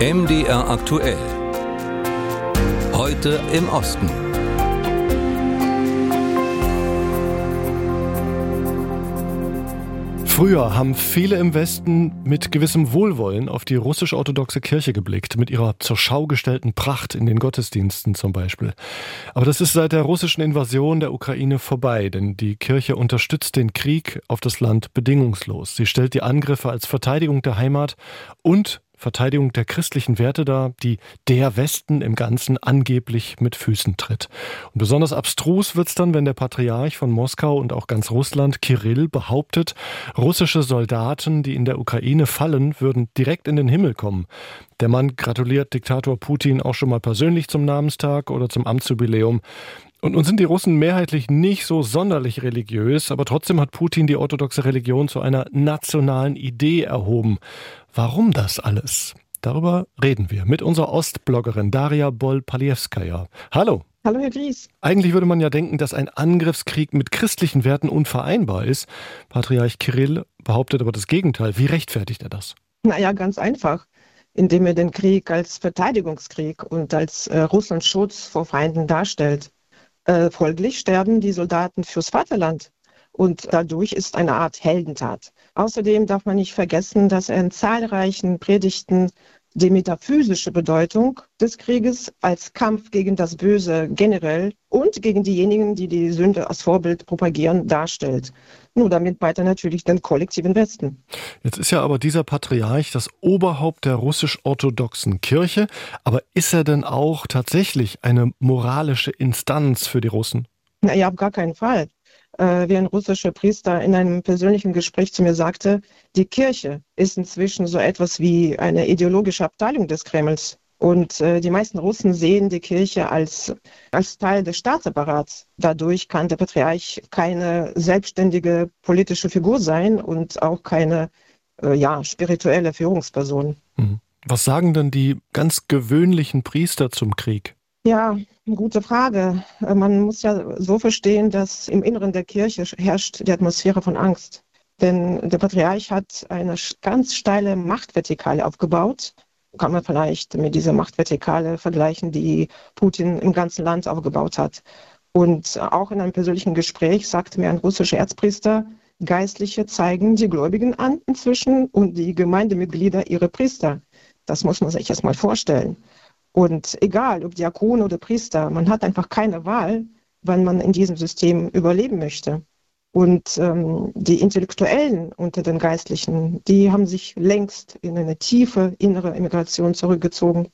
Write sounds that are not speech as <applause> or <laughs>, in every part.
MDR aktuell. Heute im Osten. Früher haben viele im Westen mit gewissem Wohlwollen auf die russisch-orthodoxe Kirche geblickt, mit ihrer zur Schau gestellten Pracht in den Gottesdiensten zum Beispiel. Aber das ist seit der russischen Invasion der Ukraine vorbei, denn die Kirche unterstützt den Krieg auf das Land bedingungslos. Sie stellt die Angriffe als Verteidigung der Heimat und Verteidigung der christlichen Werte dar, die der Westen im Ganzen angeblich mit Füßen tritt. Und besonders abstrus wird's dann, wenn der Patriarch von Moskau und auch ganz Russland, Kirill, behauptet, russische Soldaten, die in der Ukraine fallen, würden direkt in den Himmel kommen. Der Mann gratuliert Diktator Putin auch schon mal persönlich zum Namenstag oder zum Amtsjubiläum. Und nun sind die Russen mehrheitlich nicht so sonderlich religiös, aber trotzdem hat Putin die orthodoxe Religion zu einer nationalen Idee erhoben. Warum das alles? Darüber reden wir mit unserer Ostbloggerin Daria Bol-Paliewskaja. Hallo. Hallo, Herr Gries. Eigentlich würde man ja denken, dass ein Angriffskrieg mit christlichen Werten unvereinbar ist. Patriarch Kirill behauptet aber das Gegenteil. Wie rechtfertigt er das? Naja, ganz einfach indem er den Krieg als Verteidigungskrieg und als äh, Russlands Schutz vor Feinden darstellt. Äh, folglich sterben die Soldaten fürs Vaterland. Und dadurch ist eine Art Heldentat. Außerdem darf man nicht vergessen, dass er in zahlreichen Predigten die metaphysische Bedeutung des Krieges als Kampf gegen das Böse generell und gegen diejenigen, die die Sünde als Vorbild propagieren, darstellt. Nur damit weiter natürlich den kollektiven Westen. Jetzt ist ja aber dieser Patriarch das Oberhaupt der russisch-orthodoxen Kirche. Aber ist er denn auch tatsächlich eine moralische Instanz für die Russen? Naja, auf gar keinen Fall äh, wie ein russischer Priester in einem persönlichen Gespräch zu mir sagte, die Kirche ist inzwischen so etwas wie eine ideologische Abteilung des Kremls. Und äh, die meisten Russen sehen die Kirche als, als Teil des Staatsapparats. Dadurch kann der Patriarch keine selbstständige politische Figur sein und auch keine äh, ja, spirituelle Führungsperson. Mhm. Was sagen denn die ganz gewöhnlichen Priester zum Krieg? Ja, eine gute Frage. Äh, man muss ja so verstehen, dass im Inneren der Kirche herrscht die Atmosphäre von Angst. Denn der Patriarch hat eine ganz steile Machtvertikale aufgebaut. Kann man vielleicht mit dieser Machtvertikale vergleichen, die Putin im ganzen Land aufgebaut hat. Und auch in einem persönlichen Gespräch sagte mir ein russischer Erzpriester, Geistliche zeigen die Gläubigen an inzwischen und die Gemeindemitglieder ihre Priester. Das muss man sich erst mal vorstellen. Und egal, ob Diakon oder Priester, man hat einfach keine Wahl, wann man in diesem System überleben möchte. Und ähm, die Intellektuellen unter den Geistlichen, die haben sich längst in eine tiefe innere Immigration zurückgezogen,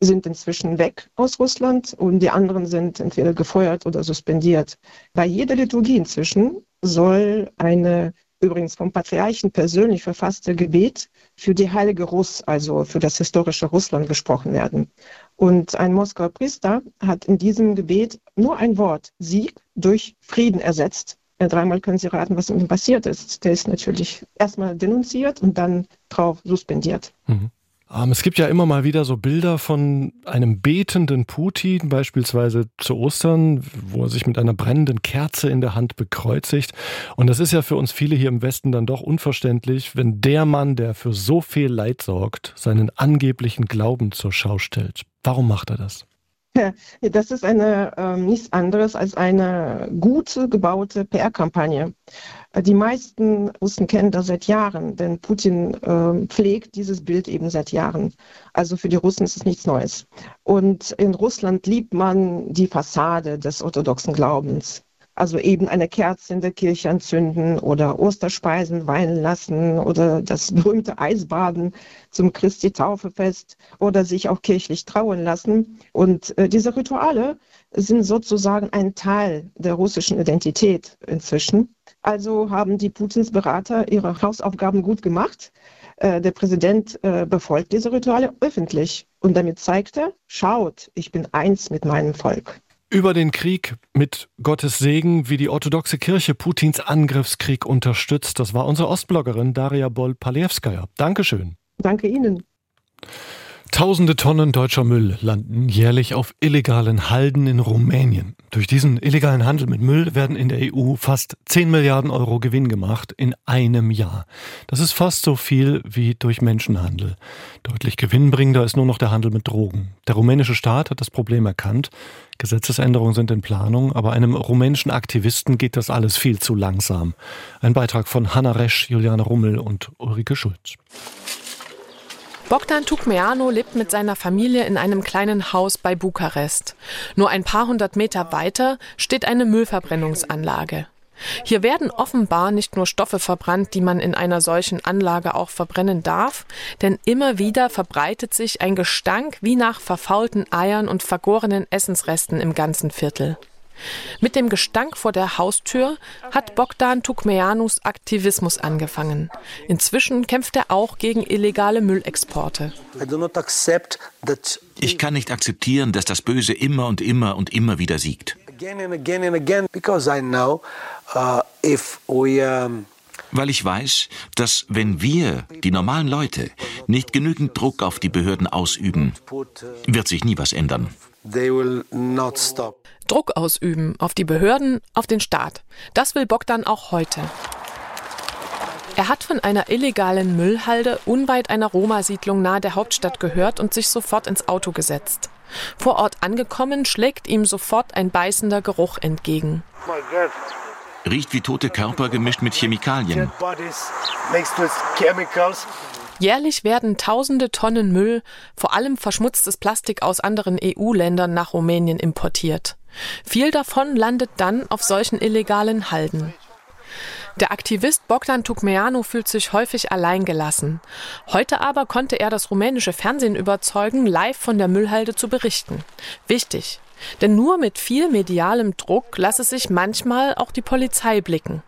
sind inzwischen weg aus Russland und die anderen sind entweder gefeuert oder suspendiert. Bei jeder Liturgie inzwischen soll eine übrigens vom Patriarchen persönlich verfasste Gebet für die Heilige Russ, also für das historische Russland gesprochen werden. Und ein Moskauer Priester hat in diesem Gebet nur ein Wort, Sieg, durch Frieden ersetzt. Dreimal können Sie raten, was ihm passiert ist. Der ist natürlich erstmal denunziert und dann drauf suspendiert. Mhm. Ähm, es gibt ja immer mal wieder so Bilder von einem betenden Putin, beispielsweise zu Ostern, wo er sich mit einer brennenden Kerze in der Hand bekreuzigt. Und das ist ja für uns viele hier im Westen dann doch unverständlich, wenn der Mann, der für so viel Leid sorgt, seinen angeblichen Glauben zur Schau stellt. Warum macht er das? Das ist eine, äh, nichts anderes als eine gute gebaute PR-Kampagne. Die meisten Russen kennen das seit Jahren, denn Putin äh, pflegt dieses Bild eben seit Jahren. Also für die Russen ist es nichts Neues. Und in Russland liebt man die Fassade des orthodoxen Glaubens. Also eben eine Kerze in der Kirche anzünden oder Osterspeisen weinen lassen oder das <laughs> berühmte Eisbaden zum Christi-Taufefest oder sich auch kirchlich trauen lassen. Und äh, diese Rituale sind sozusagen ein Teil der russischen Identität inzwischen. Also haben die Putins Berater ihre Hausaufgaben gut gemacht. Äh, der Präsident äh, befolgt diese Rituale öffentlich und damit zeigt er, schaut, ich bin eins mit meinem Volk. Über den Krieg mit Gottes Segen, wie die orthodoxe Kirche Putins Angriffskrieg unterstützt. Das war unsere Ostbloggerin Daria Bol-Paliewskaja. Dankeschön. Danke Ihnen. Tausende Tonnen deutscher Müll landen jährlich auf illegalen Halden in Rumänien. Durch diesen illegalen Handel mit Müll werden in der EU fast 10 Milliarden Euro Gewinn gemacht in einem Jahr. Das ist fast so viel wie durch Menschenhandel. Deutlich gewinnbringender ist nur noch der Handel mit Drogen. Der rumänische Staat hat das Problem erkannt. Gesetzesänderungen sind in Planung, aber einem rumänischen Aktivisten geht das alles viel zu langsam. Ein Beitrag von Hanna Resch, Juliane Rummel und Ulrike Schulz. Bogdan Tukmeano lebt mit seiner Familie in einem kleinen Haus bei Bukarest. Nur ein paar hundert Meter weiter steht eine Müllverbrennungsanlage. Hier werden offenbar nicht nur Stoffe verbrannt, die man in einer solchen Anlage auch verbrennen darf, denn immer wieder verbreitet sich ein Gestank wie nach verfaulten Eiern und vergorenen Essensresten im ganzen Viertel. Mit dem Gestank vor der Haustür hat Bogdan Tukmeanus Aktivismus angefangen. Inzwischen kämpft er auch gegen illegale Müllexporte. Ich kann nicht akzeptieren, dass das Böse immer und immer und immer wieder siegt. Weil ich weiß, dass wenn wir, die normalen Leute, nicht genügend Druck auf die Behörden ausüben, wird sich nie was ändern. Druck ausüben auf die Behörden, auf den Staat. Das will Bogdan auch heute. Er hat von einer illegalen Müllhalde unweit einer Roma-Siedlung nahe der Hauptstadt gehört und sich sofort ins Auto gesetzt. Vor Ort angekommen, schlägt ihm sofort ein beißender Geruch entgegen. Riecht wie tote Körper gemischt mit Chemikalien. Jährlich werden tausende Tonnen Müll, vor allem verschmutztes Plastik aus anderen EU-Ländern nach Rumänien importiert. Viel davon landet dann auf solchen illegalen Halden. Der Aktivist Bogdan Tukmeanu fühlt sich häufig alleingelassen. Heute aber konnte er das rumänische Fernsehen überzeugen, live von der Müllhalde zu berichten. Wichtig, denn nur mit viel medialem Druck lasse sich manchmal auch die Polizei blicken.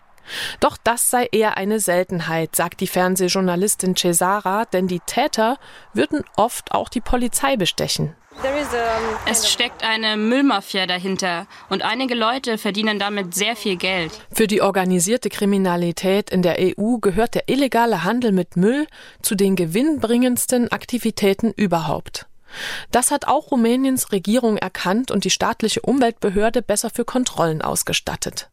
Doch das sei eher eine Seltenheit, sagt die Fernsehjournalistin Cesara, denn die Täter würden oft auch die Polizei bestechen. Es steckt eine Müllmafia dahinter und einige Leute verdienen damit sehr viel Geld. Für die organisierte Kriminalität in der EU gehört der illegale Handel mit Müll zu den gewinnbringendsten Aktivitäten überhaupt. Das hat auch Rumäniens Regierung erkannt und die staatliche Umweltbehörde besser für Kontrollen ausgestattet.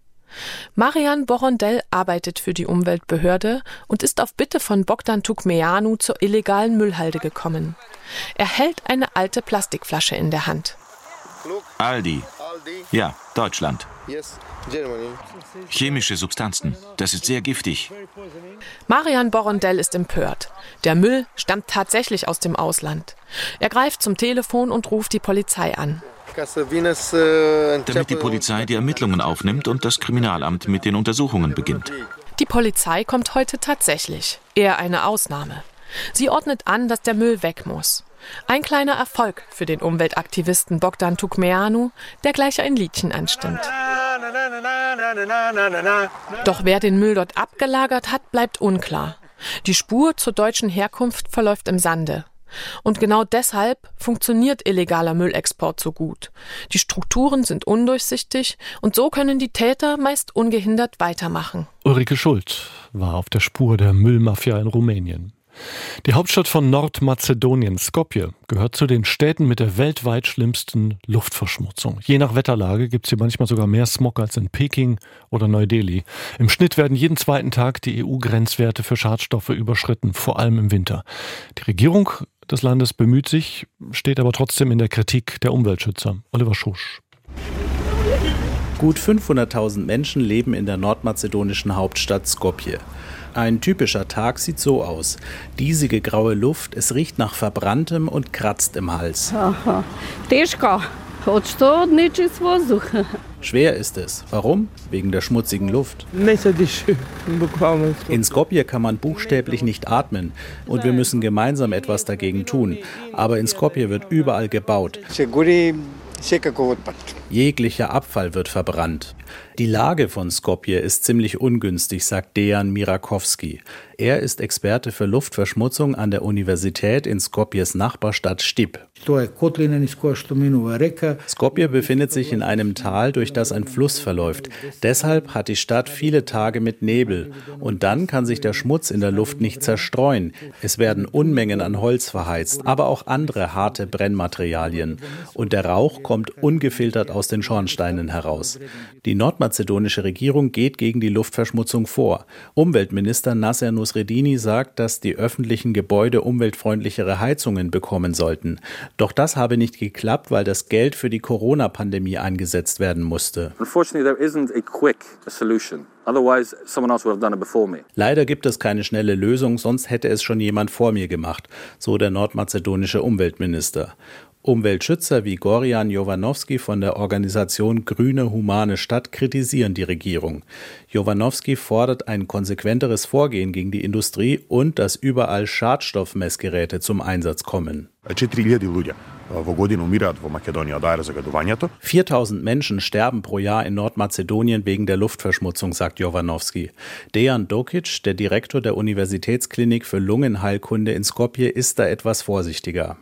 Marian Borondell arbeitet für die Umweltbehörde und ist auf Bitte von Bogdan Tukmeanu zur illegalen Müllhalde gekommen. Er hält eine alte Plastikflasche in der Hand. Aldi. Ja, Deutschland. Chemische Substanzen. Das ist sehr giftig. Marian Borondell ist empört. Der Müll stammt tatsächlich aus dem Ausland. Er greift zum Telefon und ruft die Polizei an. Damit die Polizei die Ermittlungen aufnimmt und das Kriminalamt mit den Untersuchungen beginnt. Die Polizei kommt heute tatsächlich. Eher eine Ausnahme. Sie ordnet an, dass der Müll weg muss. Ein kleiner Erfolg für den Umweltaktivisten Bogdan Tukmeanu, der gleich ein Liedchen anstimmt. Doch wer den Müll dort abgelagert hat, bleibt unklar. Die Spur zur deutschen Herkunft verläuft im Sande. Und genau deshalb funktioniert illegaler Müllexport so gut. Die Strukturen sind undurchsichtig und so können die Täter meist ungehindert weitermachen. Ulrike Schuld war auf der Spur der Müllmafia in Rumänien. Die Hauptstadt von Nordmazedonien, Skopje, gehört zu den Städten mit der weltweit schlimmsten Luftverschmutzung. Je nach Wetterlage gibt es hier manchmal sogar mehr Smog als in Peking oder Neu-Delhi. Im Schnitt werden jeden zweiten Tag die EU-Grenzwerte für Schadstoffe überschritten, vor allem im Winter. Die Regierung des Landes bemüht sich, steht aber trotzdem in der Kritik der Umweltschützer. Oliver Schusch. Gut 500.000 Menschen leben in der nordmazedonischen Hauptstadt Skopje. Ein typischer Tag sieht so aus. Diesige graue Luft, es riecht nach verbranntem und kratzt im Hals. <laughs> Schwer ist es. Warum? Wegen der schmutzigen Luft. <laughs> In Skopje kann man buchstäblich nicht atmen und wir müssen gemeinsam etwas dagegen tun. Aber in Skopje wird überall gebaut. Jeglicher Abfall wird verbrannt. Die Lage von Skopje ist ziemlich ungünstig, sagt Dejan Mirakowski. Er ist Experte für Luftverschmutzung an der Universität in Skopjes Nachbarstadt Stip. Skopje befindet sich in einem Tal, durch das ein Fluss verläuft. Deshalb hat die Stadt viele Tage mit Nebel. Und dann kann sich der Schmutz in der Luft nicht zerstreuen. Es werden Unmengen an Holz verheizt, aber auch andere harte Brennmaterialien. Und der Rauch kommt ungefiltert aus den Schornsteinen heraus. Die nordmazedonische Regierung geht gegen die Luftverschmutzung vor. Umweltminister Nasser Nusredini sagt, dass die öffentlichen Gebäude umweltfreundlichere Heizungen bekommen sollten. Doch das habe nicht geklappt, weil das Geld für die Corona-Pandemie eingesetzt werden musste. Leider gibt es keine schnelle Lösung, sonst hätte es schon jemand vor mir gemacht, so der nordmazedonische Umweltminister. Umweltschützer wie Gorian Jovanovski von der Organisation Grüne Humane Stadt kritisieren die Regierung. Jovanovski fordert ein konsequenteres Vorgehen gegen die Industrie und dass überall Schadstoffmessgeräte zum Einsatz kommen. 4000 Menschen sterben pro Jahr in Nordmazedonien wegen der Luftverschmutzung, sagt Jovanovski. Dejan Dokic, der Direktor der Universitätsklinik für Lungenheilkunde in Skopje, ist da etwas vorsichtiger.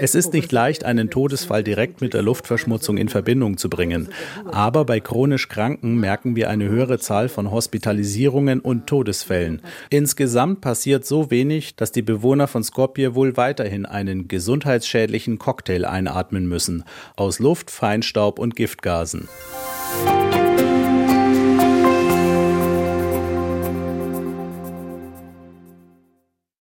Es ist nicht leicht, einen Todesfall direkt mit der Luftverschmutzung in Verbindung zu bringen. Aber bei chronisch Kranken merken wir eine höhere Zahl von Hospitalisierungen und Todesfällen. Insgesamt passiert so wenig, dass die Bewohner von Skopje wohl weiterhin einen gesundheitsschädlichen Cocktail einatmen müssen aus Luft, Feinstaub und Giftgasen.